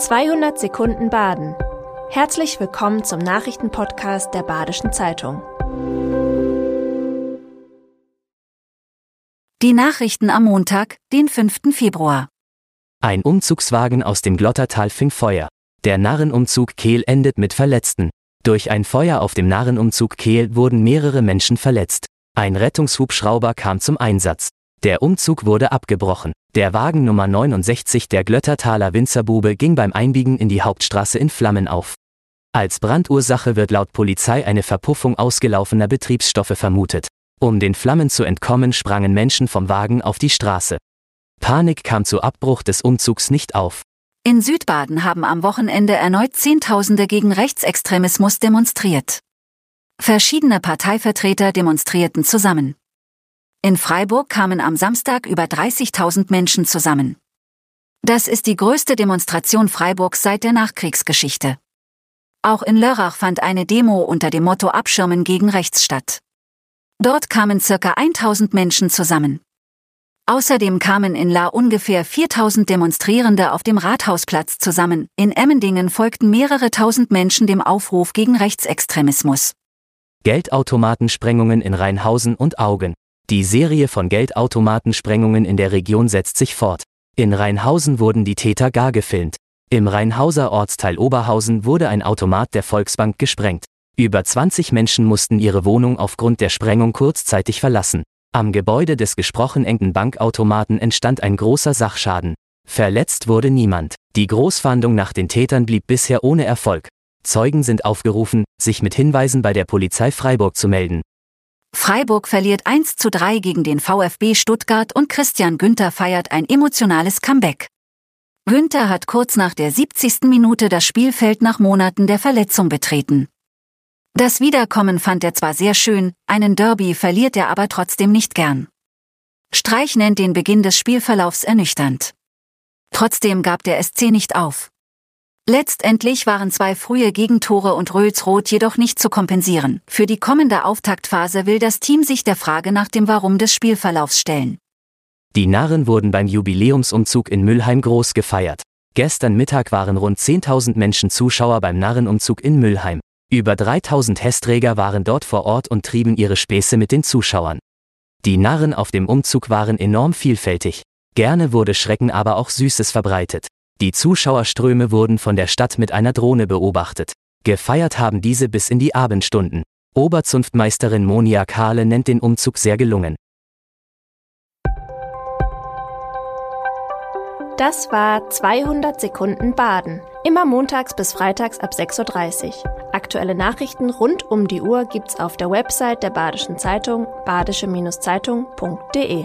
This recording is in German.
200 Sekunden Baden. Herzlich willkommen zum Nachrichtenpodcast der Badischen Zeitung. Die Nachrichten am Montag, den 5. Februar. Ein Umzugswagen aus dem Glottertal fing Feuer. Der Narrenumzug Kehl endet mit Verletzten. Durch ein Feuer auf dem Narrenumzug Kehl wurden mehrere Menschen verletzt. Ein Rettungshubschrauber kam zum Einsatz. Der Umzug wurde abgebrochen. Der Wagen Nummer 69 der Glöttertaler Winzerbube ging beim Einbiegen in die Hauptstraße in Flammen auf. Als Brandursache wird laut Polizei eine Verpuffung ausgelaufener Betriebsstoffe vermutet. Um den Flammen zu entkommen, sprangen Menschen vom Wagen auf die Straße. Panik kam zu Abbruch des Umzugs nicht auf. In Südbaden haben am Wochenende erneut Zehntausende gegen Rechtsextremismus demonstriert. Verschiedene Parteivertreter demonstrierten zusammen. In Freiburg kamen am Samstag über 30.000 Menschen zusammen. Das ist die größte Demonstration Freiburgs seit der Nachkriegsgeschichte. Auch in Lörrach fand eine Demo unter dem Motto Abschirmen gegen Rechts statt. Dort kamen circa 1000 Menschen zusammen. Außerdem kamen in La ungefähr 4000 Demonstrierende auf dem Rathausplatz zusammen. In Emmendingen folgten mehrere tausend Menschen dem Aufruf gegen Rechtsextremismus. Geldautomatensprengungen in Rheinhausen und Augen. Die Serie von Geldautomatensprengungen in der Region setzt sich fort. In Rheinhausen wurden die Täter gar gefilmt. Im Rheinhauser Ortsteil Oberhausen wurde ein Automat der Volksbank gesprengt. Über 20 Menschen mussten ihre Wohnung aufgrund der Sprengung kurzzeitig verlassen. Am Gebäude des gesprochen engen Bankautomaten entstand ein großer Sachschaden. Verletzt wurde niemand. Die Großfahndung nach den Tätern blieb bisher ohne Erfolg. Zeugen sind aufgerufen, sich mit Hinweisen bei der Polizei Freiburg zu melden. Freiburg verliert 1 zu 3 gegen den VfB Stuttgart und Christian Günther feiert ein emotionales Comeback. Günther hat kurz nach der 70. Minute das Spielfeld nach Monaten der Verletzung betreten. Das Wiederkommen fand er zwar sehr schön, einen Derby verliert er aber trotzdem nicht gern. Streich nennt den Beginn des Spielverlaufs ernüchternd. Trotzdem gab der SC nicht auf. Letztendlich waren zwei frühe Gegentore und Röhlsroth jedoch nicht zu kompensieren. Für die kommende Auftaktphase will das Team sich der Frage nach dem Warum des Spielverlaufs stellen. Die Narren wurden beim Jubiläumsumzug in Müllheim groß gefeiert. Gestern Mittag waren rund 10.000 Menschen Zuschauer beim Narrenumzug in Müllheim. Über 3000 Hessträger waren dort vor Ort und trieben ihre Späße mit den Zuschauern. Die Narren auf dem Umzug waren enorm vielfältig. Gerne wurde Schrecken aber auch Süßes verbreitet. Die Zuschauerströme wurden von der Stadt mit einer Drohne beobachtet. Gefeiert haben diese bis in die Abendstunden. Oberzunftmeisterin Monia Kahle nennt den Umzug sehr gelungen. Das war 200 Sekunden Baden. Immer montags bis freitags ab 6.30 Uhr. Aktuelle Nachrichten rund um die Uhr gibt's auf der Website der Badischen Zeitung badische-zeitung.de.